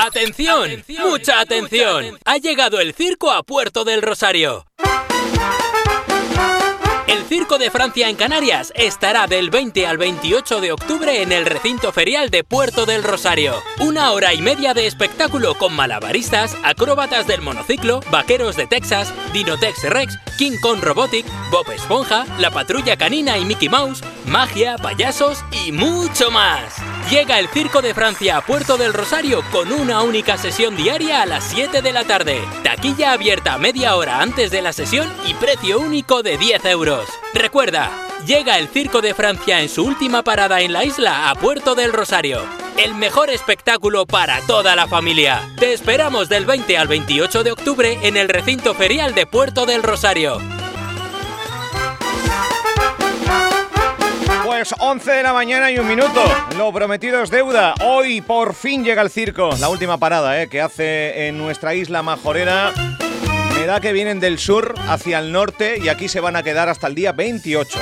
¡Atención! ¡Mucha atención! Ha llegado el circo a Puerto del Rosario. El Circo de Francia en Canarias estará del 20 al 28 de octubre en el recinto ferial de Puerto del Rosario. Una hora y media de espectáculo con malabaristas, acróbatas del monociclo, vaqueros de Texas, Dinotex Rex, King Kong Robotic, Bob Esponja, la patrulla canina y Mickey Mouse, magia, payasos y mucho más. Llega el Circo de Francia a Puerto del Rosario con una única sesión diaria a las 7 de la tarde. Taquilla abierta media hora antes de la sesión y precio único de 10 euros. Recuerda, llega el Circo de Francia en su última parada en la isla a Puerto del Rosario. El mejor espectáculo para toda la familia. Te esperamos del 20 al 28 de octubre en el recinto ferial de Puerto del Rosario. Pues 11 de la mañana y un minuto. Lo prometido es deuda. Hoy por fin llega el circo. La última parada ¿eh? que hace en nuestra isla majorera. Me da que vienen del sur hacia el norte y aquí se van a quedar hasta el día 28.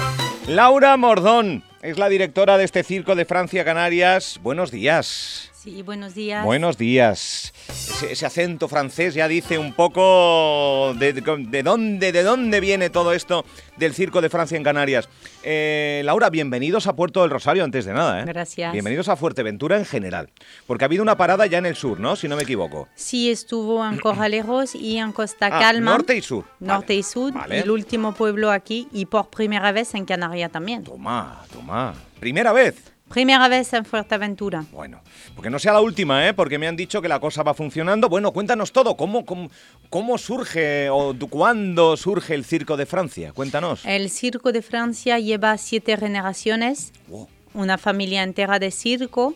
Laura Mordón es la directora de este circo de Francia Canarias. Buenos días. Sí, buenos días. Buenos días. Ese, ese acento francés ya dice un poco de, de dónde, de dónde viene todo esto del circo de Francia en Canarias. Eh, Laura, bienvenidos a Puerto del Rosario antes de nada. ¿eh? Gracias. Bienvenidos a Fuerteventura en general. Porque ha habido una parada ya en el sur, ¿no? Si no me equivoco. Sí, estuvo en Corraleros y en Costa Ah, Calma. norte y sur. Norte Vale. y sur. Vale. El último pueblo aquí y por primera vez en Canarias también. Toma, toma. Primera vez. Primera vez en Fuerteventura. Bueno, porque no sea la última, ¿eh? Porque me han dicho que la cosa va funcionando. Bueno, cuéntanos todo. ¿Cómo, cómo, cómo surge o cuándo surge el circo de Francia? Cuéntanos. El circo de Francia lleva siete generaciones, Wow. una familia entera de circo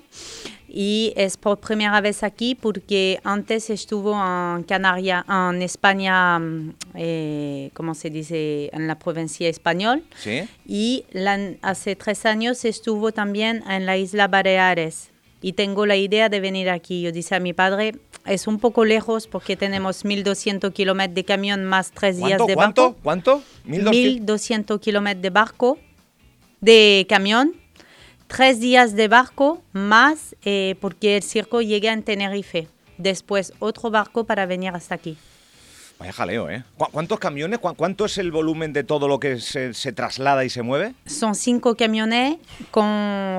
y es por primera vez aquí porque antes estuvo en Canarias, en España, mm, eh, ¿cómo se dice? En la provincia española. ¿Sí? Y la- hace tres años estuvo también en la isla Baleares. Y tengo la idea de venir aquí. Yo dije a mi padre, es un poco lejos porque tenemos 1.200 kilómetros de camión más tres días ¿Cuánto? de ¿Cuánto? barco. ¿Cuánto? 1200. 1.200 kilómetros de barco, de camión, tres días de barco más eh, porque el circo llega en Tenerife. Después otro barco para venir hasta aquí. Vaya jaleo, ¿eh? ¿Cu- ¿Cuántos camiones? ¿Cu- ¿Cuánto es el volumen de todo lo que se, se traslada y se mueve? Son cinco camiones con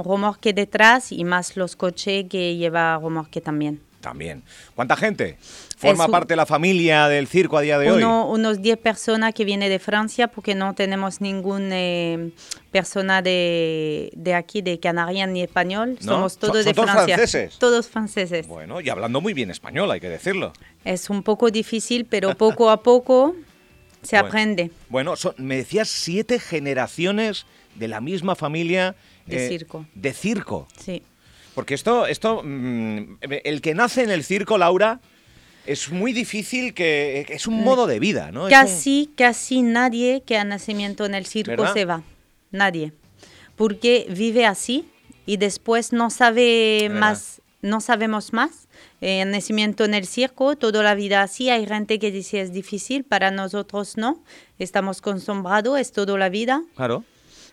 remolque detrás y más los coches que lleva remolque también. También. ¿Cuánta gente forma un- parte de la familia del circo a día de hoy? Uno- unos 10 personas que vienen de Francia porque no tenemos ninguna persona de, de aquí, de Canarias ni español. ¿No? Somos Son- todos son de todos Francia. franceses. Todos franceses. Bueno, y hablando muy bien español, hay que decirlo. Es un poco difícil, pero poco a poco se Bueno. aprende Bueno, son- me decías siete generaciones de la misma familia. eh, De circo. De circo. Sí. Porque esto, esto, mm, el que nace en el circo, Laura, es muy difícil que... Es un modo de vida, ¿no? Es un- Casi, casi nadie que ha nacimiento en el circo ¿Verdad? se va. Nadie. Porque vive así y después no sabe verdad. más, no sabemos más. Eh, nacimiento en el circo, toda la vida así. Hay gente que dice es difícil, para nosotros no. Estamos acostumbrados, es toda la vida. Claro.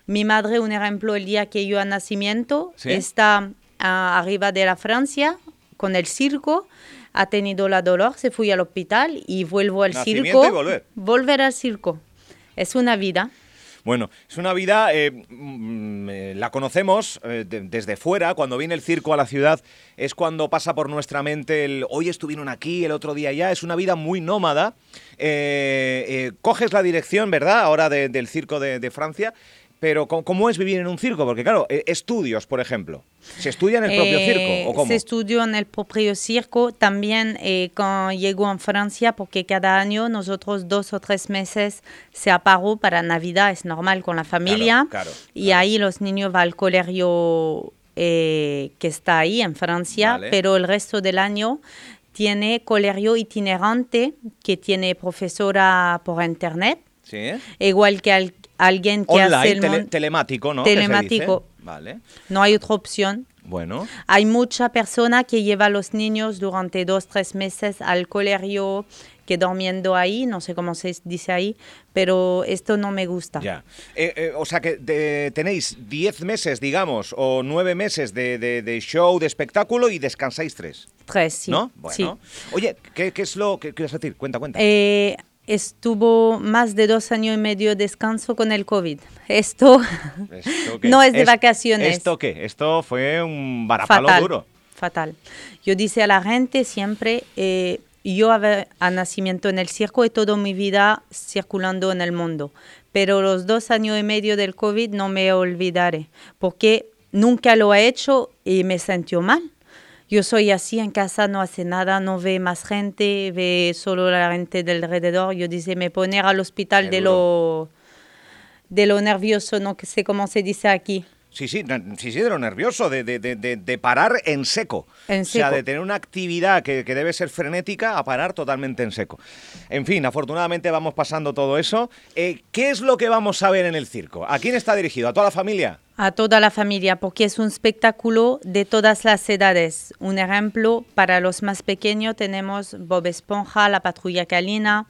Mi madre, un ejemplo, el día que yo a nacimiento, ¿Sí? está arriba de la Francia con el circo, ha tenido la dolor, se fue al hospital y vuelvo al Nacimiento circo. y volver. Volver al circo. Es una vida. Bueno, es una vida, eh, mm, eh, la conocemos eh, de- desde fuera, cuando viene el circo a la ciudad, es cuando pasa por nuestra mente el hoy estuvieron aquí, el otro día allá, es una vida muy nómada. Eh, coges la dirección, ¿verdad? Ahora de- del circo de, de Francia, pero ¿cómo, es vivir en un circo? Porque claro, eh, estudios, por ejemplo, ¿se estudia en el propio Eh, circo o cómo? Se estudió en el propio circo. También eh, cuando llegó en Francia, porque cada año nosotros dos o tres meses se apagó para Navidad, es normal con la familia. claro, y claro. ahí los niños van al colegio eh, que está ahí en Francia, Vale. pero el resto del año tiene colegio itinerante que tiene profesora por internet, ¿Sí? igual que al- alguien que hace Online, el tele- telemático, ¿no? Telemático. Vale. No hay otra opción. Bueno. Hay mucha persona que lleva a los niños durante dos, tres meses al colegio, que durmiendo ahí, no sé cómo se dice ahí, pero esto no me gusta. Ya. Eh, eh, o sea que de- tenéis 10 meses, digamos, o 9 meses de, de- de show, de espectáculo y descansáis tres, Tres, sí. ¿no? sí. Bueno. Oye, ¿qué, qué es lo que quieres decir? Cuenta, cuenta. Eh, estuvo más de dos años y medio de descanso con el COVID. Esto no es de Es- vacaciones. ¿Esto qué? Esto fue un varapalo fatal, duro. fatal. Yo dice a la gente siempre, eh, yo ave- a nacimiento en el circo y toda mi vida circulando en el mundo, pero los dos años y medio del COVID no me olvidaré, porque nunca lo he hecho y me sentió mal. Yo soy así en casa, no hace nada, no ve más gente, ve solo la gente del alrededor. Yo dice, me poner al hospital Qué de lo, de lo nervioso, no que sé cómo se dice aquí. Sí, sí, sí, sí, de lo nervioso, de, de- de- de- parar en seco. En O sea, seco. de tener una actividad que, que debe ser frenética a parar totalmente en seco. En fin, afortunadamente vamos pasando todo eso. Eh, ¿Qué es lo que vamos a ver en el circo? ¿A quién está dirigido? ¿A toda la familia? A toda la familia, porque es un espectáculo de todas las edades. Un ejemplo, para los más pequeños tenemos Bob Esponja, La Patrulla Calina,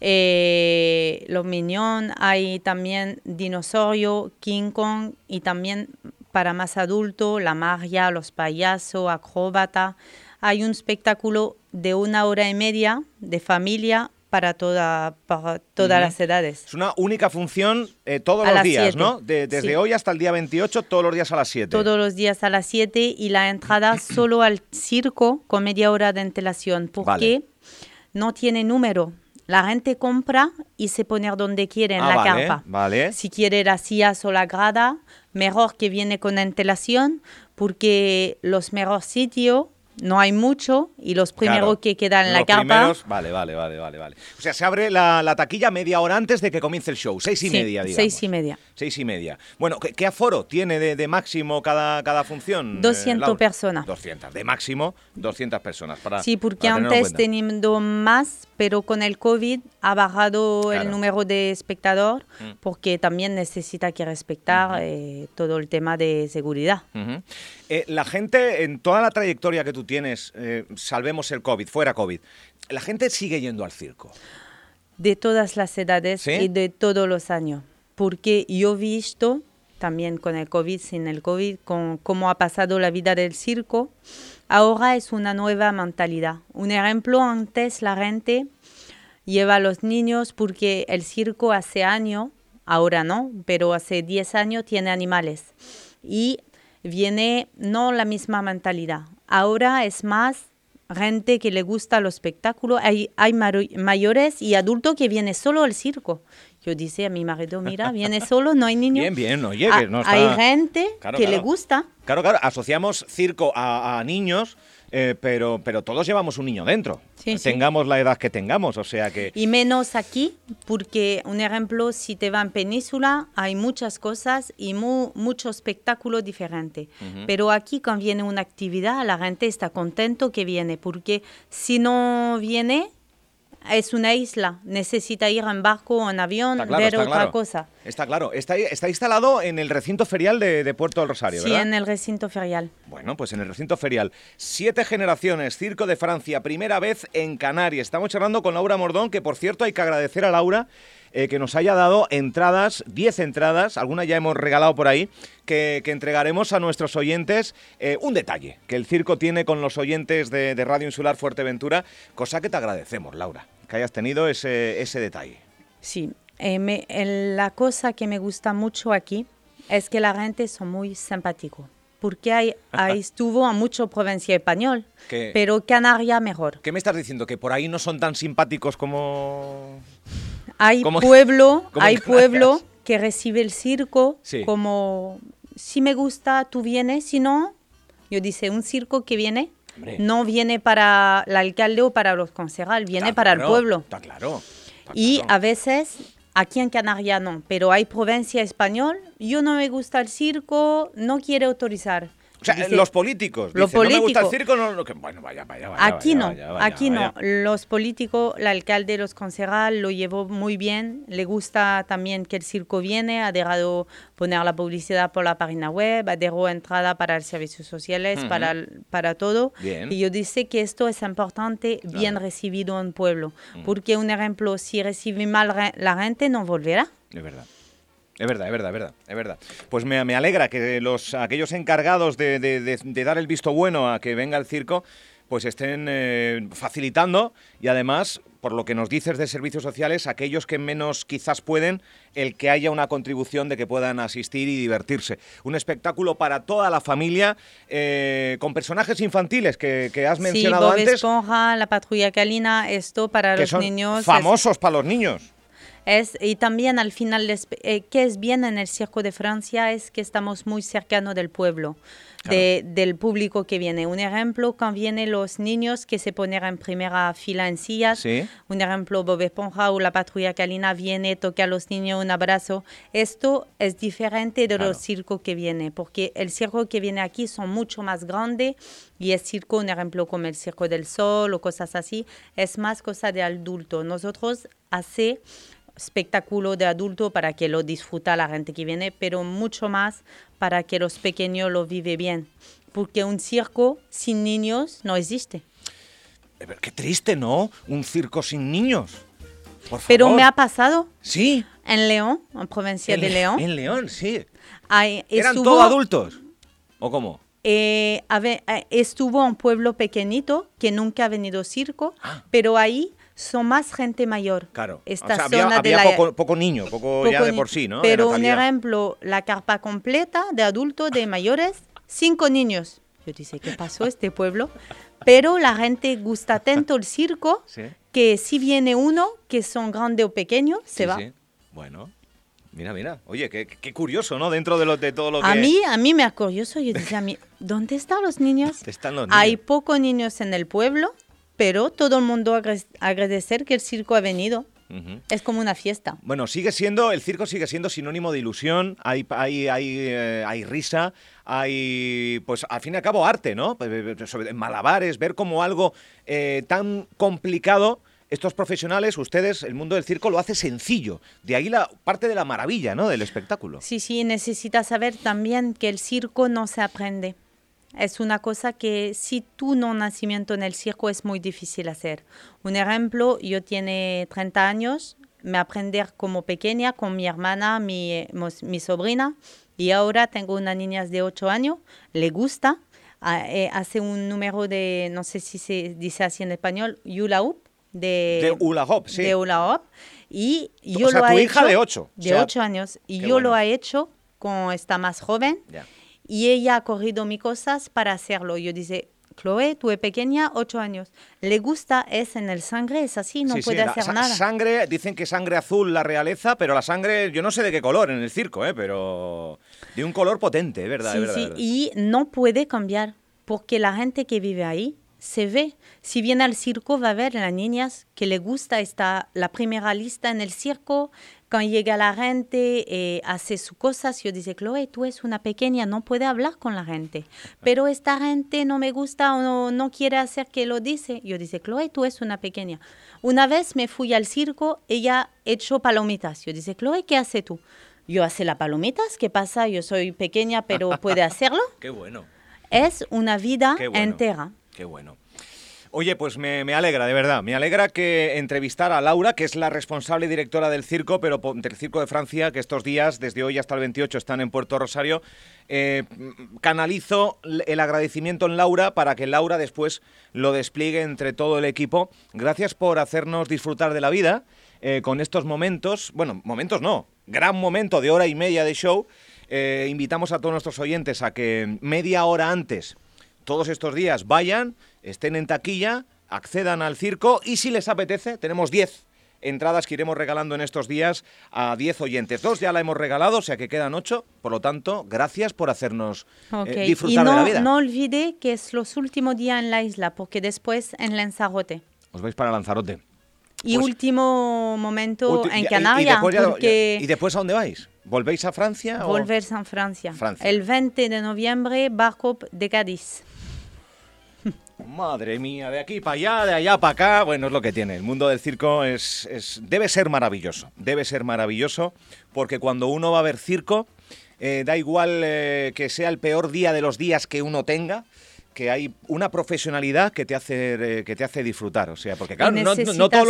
eh, Los Minions, hay también Dinosaurio, King Kong y también para más adultos, La Magia, Los Payasos, Acróbata. Hay un espectáculo de una hora y media de familia para, toda, para todas las edades. Es una única función eh, todos A los días, siete. ¿no? De- desde Sí. hoy hasta el día 28, todos los días a las 7. todos los días a las 7 y la entrada solo al circo con media hora de antelación porque Vale. no tiene número. La gente compra y se pone donde quiere en Ah, la vale, carpa. vale. Si quiere la silla o la grada, mejor que viene con antelación porque los mejores sitios no hay mucho y los primeros Claro. que quedan en la Los carpa primeros- Vale, vale, vale, vale, vale. O sea, se abre la, la taquilla media hora antes de que comience el show, seis y Sí, media, digamos. seis y media. Seis y media. Bueno, ¿qué, qué aforo tiene de, de máximo cada, cada función? eh, 200 Laura? personas. 200. De máximo, 200 personas. Para, Sí, porque para antes teniendo más, pero con el COVID ha bajado Claro. el número de espectador porque también necesita que respetar eh, todo el tema de seguridad. Eh, la gente, en toda la trayectoria que tú tienes, eh, salvemos el COVID, fuera COVID, la gente sigue yendo al circo. De todas las edades ¿Sí? y de todos los años. Porque yo he visto también con el COVID, sin el COVID, con cómo ha pasado la vida del circo. Ahora es una nueva mentalidad. Un ejemplo, antes la gente lleva a los niños porque el circo hace años, ahora no, pero hace 10 años tiene animales. Y viene no la misma mentalidad. Ahora es más gente que le gusta los espectáculos. Hay, hay mayores y adultos que vienen solo al circo. Yo dice a mi marido, mira, viene solo, no hay niños. Bien, bien, Ah, que no está- Hay gente Claro, que le claro. gusta. Claro, claro, asociamos circo a, a niños, eh, pero, pero todos llevamos un niño dentro. Sí, sí. tengamos la edad que tengamos, o sea que... Y menos aquí, porque, un ejemplo, si te vas en Península, hay muchas cosas y mu- mucho espectáculo diferente. Pero aquí, cuando viene una actividad, la gente está contento que viene, porque si no viene, es una isla. Necesita ir en barco o en avión, claro, ver otra claro. cosa. Está claro. Está, está instalado en el recinto ferial de, de Puerto del Rosario, Sí, ¿verdad? en el recinto ferial. Bueno, pues en el recinto ferial. Siete generaciones, Circo de Francia, primera vez en Canarias. Estamos charlando con Laura Mordón, que por cierto hay que agradecer a Laura eh, que nos haya dado entradas, 10 entradas, algunas ya hemos regalado por ahí, que, que entregaremos a nuestros oyentes. eh, un detalle que el circo tiene con los oyentes de, de Radio Insular Fuerteventura, cosa que te agradecemos, Laura, que hayas tenido ese, ese detalle. Sí, eh, me- la cosa que me gusta mucho aquí es que la gente son muy simpático. Porque hay, ahí estuvo a mucho provincia español, Que- pero Canaria mejor. ¿Qué me estás diciendo? ¿Que por ahí no son tan simpáticos como...? Hay ¿Cómo- pueblo, hay pueblo que recibe el circo Sí. como si me gusta, tú vienes, si no, yo dice un circo que viene, Hombre. no viene para el alcalde o para los concejales, viene Está para el pueblo. Está claro. está Y claro. a veces, aquí en Canarias no, pero hay provincia español, yo no me gusta el circo, no quiere autorizar. O sea, Dice- los políticos. No me gusta el circo, no, no, que- bueno, vaya, vaya, vaya. Aquí vaya, no, vaya, vaya, aquí no. Los políticos, el alcalde, los concejales lo llevó muy bien. Le gusta también que el circo viene. Ha dejado poner la publicidad por la página web, ha dejado entrada para los servicios sociales, para, para todo. Bien. Y yo dice que esto es importante, bien recibido en pueblo. Porque, un ejemplo, si recibe mal la gente, no volverá. Es verdad. Es verdad, es verdad, es verdad, es verdad. Pues me, me alegra que los aquellos encargados de, de- de- de dar el visto bueno a que venga el circo, pues estén eh, facilitando y además, por lo que nos dices de servicios sociales, aquellos que menos quizás pueden, el que haya una contribución de que puedan asistir y divertirse. Un espectáculo para toda la familia, eh, con personajes infantiles que, que has mencionado sí, Bob antes, Esponja, la patrulla calina, esto para que los son niños. es- famosos para los niños. Es, y también al final, les- eh, que es bien en el Circo de Francia es que estamos muy cercanos del pueblo, de- del público que viene. Un ejemplo, cuando vienen los niños que se ponen en primera fila en sillas, Sí. un ejemplo, Bob Esponja o la patrulla calina viene, toca a los niños un abrazo. Esto es diferente de Claro. los circos que vienen, porque el circo que viene aquí son mucho más grandes y el circo, un ejemplo como el Circo del Sol o cosas así, es más cosa de adulto. Nosotros hace espectáculo de adulto para que lo disfruta la gente que viene, pero mucho más para que los pequeños lo viven bien. Porque un circo sin niños no existe. Eh, pero Qué triste, ¿no? Un circo sin niños. Por Pero me ha pasado Sí. en León, en provincia de León. En León, sí. Hay- ¿Eran estuvo- todos adultos? ¿O cómo? eh, a ver, eh, estuvo un pueblo pequeñito que nunca ha venido circo, Ah. pero ahí son más gente mayor. Claro. Esta o sea, había, zona de había la- poco, poco niño, poco, ya poco de ni- por sí, ¿no? De Pero un ejemplo, la carpa completa de adultos, de mayores, cinco niños. Yo dice, ¿qué pasó este pueblo? Pero la gente gusta tanto el circo Sí. que si viene uno, que son grande o pequeño, se Sí, va. sí. Bueno, mira, mira. Oye, qué, qué curioso, ¿no? Dentro de, lo, de todo lo que... A mí, a mí me ha curioso. Yo decía, a mí, ¿dónde están los niños? ¿Dónde están los Hay niños? pocos niños en el pueblo, pero todo el mundo agradecer que el circo ha venido. Es como una fiesta. Bueno, sigue siendo, el circo sigue siendo sinónimo de ilusión, hay, hay, hay, eh, hay risa, hay, pues al fin y al cabo, arte, ¿no? Eh, eh, Sobre malabares, ver como algo eh, tan complicado, estos profesionales, ustedes, el mundo del circo lo hace sencillo. De ahí la parte de la maravilla, ¿no? Del espectáculo. Sí, sí, necesitas saber también que el circo no se aprende. Es una cosa que si tú no nacimiento en el circo es muy difícil hacer. Un ejemplo, yo tiene 30 años, me aprender como pequeña con mi hermana, mi, eh, mi sobrina, y ahora tengo una niña de 8 años, le gusta, eh, hace un número de, no sé si se dice así en español, hula hoop, de, De hula hoop, sí. de hula hoop, y yo O sea, lo tu he hija hecho de ocho, o de sea, 8 años, y yo lo he hecho con esta más joven. Y ella ha corrido mis cosas para hacerlo. Yo dice, Chloe, tú eres pequeña, 8 años. Le gusta, es en el sangre, es así, no Sí, sí, puede la hacer nada. Sangre, dicen que sangre azul la realeza, pero la sangre, yo no sé de qué color en el circo, ¿eh? pero de un color potente, es verdad, Sí, es verdad. sí, es verdad. y no puede cambiar, porque la gente que vive ahí se ve. Si viene al circo, va a ver a las niñas que le gusta está la primera lista en el circo. Cuando llega la gente, eh, hace sus cosas. Yo dice, Chloe, tú eres una pequeña, no puede hablar con la gente. Pero esta gente no me gusta o no, no quiere hacer que lo dice. Yo dice, Chloe, tú eres una pequeña. Una vez me fui al circo, ella echó palomitas. Yo dice, Chloe, ¿qué hace tú? Yo hace las palomitas, ¿qué pasa? Yo soy pequeña, pero puede hacerlo. Qué bueno. Es una vida Qué bueno. entera. Qué bueno. Oye, pues me, alegra, de verdad. Me alegra que entrevistar a Laura, que es la responsable directora del circo, pero del Circo de Francia, que estos días, desde hoy hasta el 28, están en Puerto Rosario. Eh, canalizo el agradecimiento en Laura para que Laura después lo despliegue entre todo el equipo. Gracias por hacernos disfrutar de la vida eh, con estos momentos. Bueno, momentos no, gran momento de hora y media de show. Eh, invitamos a todos nuestros oyentes a que media hora antes todos estos días vayan, estén en taquilla, accedan al circo y si les apetece, tenemos 10 entradas que iremos regalando en estos días a 10 oyentes. Dos ya la hemos regalado, o sea que quedan 8. Por lo tanto, gracias por hacernos eh, Ok. y disfrutar no, de la vida. no olvide que es los últimos días en la isla, porque después en Lanzarote. Os vais para Lanzarote. Y Pues- último momento y- y- en y Canarias, porque ¿Y después a dónde vais? ¿Volvéis a Francia? o- Volver a Francia. Francia. El 20 de noviembre, barco de Cádiz. Madre mía, de aquí para allá, de allá para acá. Bueno, es lo que tiene. El mundo del circo es, es- debe ser maravilloso. Debe ser maravilloso porque cuando uno va a ver circo, eh, da igual eh, que sea el peor día de los días que uno tenga, que hay una profesionalidad que te hace, eh, que te hace disfrutar. O sea, porque claro, no, los di-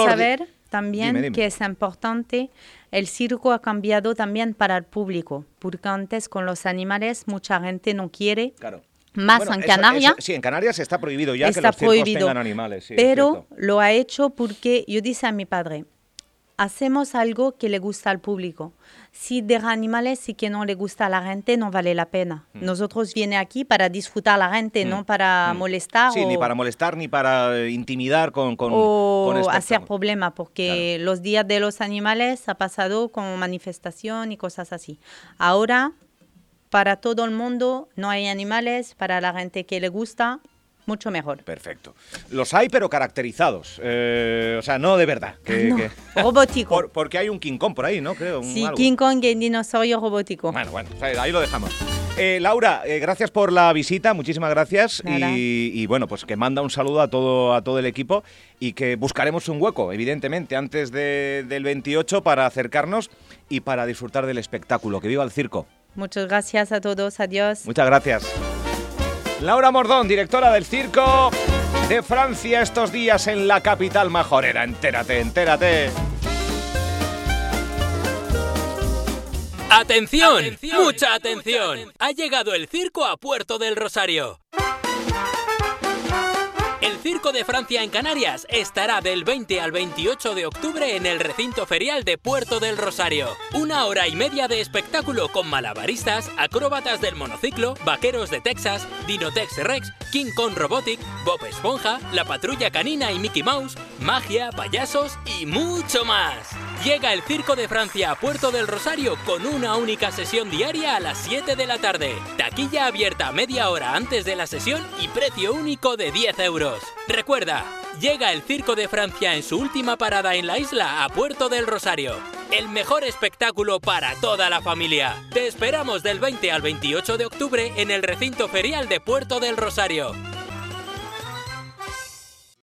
saber también Dime, dime. que es importante, el circo ha cambiado también para el público, porque antes con los animales mucha gente no quiere, Claro. Más Bueno, en eso- Canarias. eso- sí, en Canarias está prohibido ya que está los circos prohibido. tengan animales. sí, pero lo ha hecho porque yo dije a mi padre, hacemos algo que le gusta al público. Si de animales y que no le gusta a la gente, no vale la pena. Mm. Nosotros viene aquí para disfrutar a la gente, no para molestar Sí, o, ni para molestar ni para eh, intimidar con, con, o con hacer espectáculos. problemas, porque los días de los animales ha pasado con manifestación y cosas así. Ahora, para todo el mundo, no hay animales, para la gente que le gusta, mucho mejor. Perfecto. Los hay, pero caracterizados. Eh, o sea, no de verdad. que- No, que- robótico. Por- porque hay un King Kong por ahí, ¿no? Creo. un Sí, algo. King Kong y dinosaurio robótico. Bueno, bueno, o sea, ahí lo dejamos. Eh, Laura, eh, gracias por la visita, muchísimas gracias. Y, y, bueno, pues que manda un saludo a todo, a todo el equipo y que buscaremos un hueco, evidentemente, antes de- del 28 para acercarnos y para disfrutar del espectáculo. Que viva el circo. Muchas gracias a todos. Adiós. Muchas gracias. Laura Mordón, directora del circo de Francia estos días en la capital majorera. Entérate, entérate. ¡Atención! ¡Mucha atención! Ha llegado el circo a Puerto del Rosario. Circo de Francia en Canarias estará del 20 al 28 de octubre en el recinto ferial de Puerto del Rosario. Una hora y media de espectáculo con malabaristas, acróbatas del monociclo, vaqueros de Texas, Dinotex Rex, King Kong Robotic, Bob Esponja, la patrulla canina y Mickey Mouse, magia, payasos y mucho más. Llega el Circo de Francia a Puerto del Rosario con una única sesión diaria a las 7 de la tarde. Taquilla abierta media hora antes de la sesión y precio único de 10 euros. Recuerda, llega el Circo de Francia en su última parada en la isla a Puerto del Rosario. El mejor espectáculo para toda la familia. Te esperamos del 20 al 28 de octubre en el recinto ferial de Puerto del Rosario.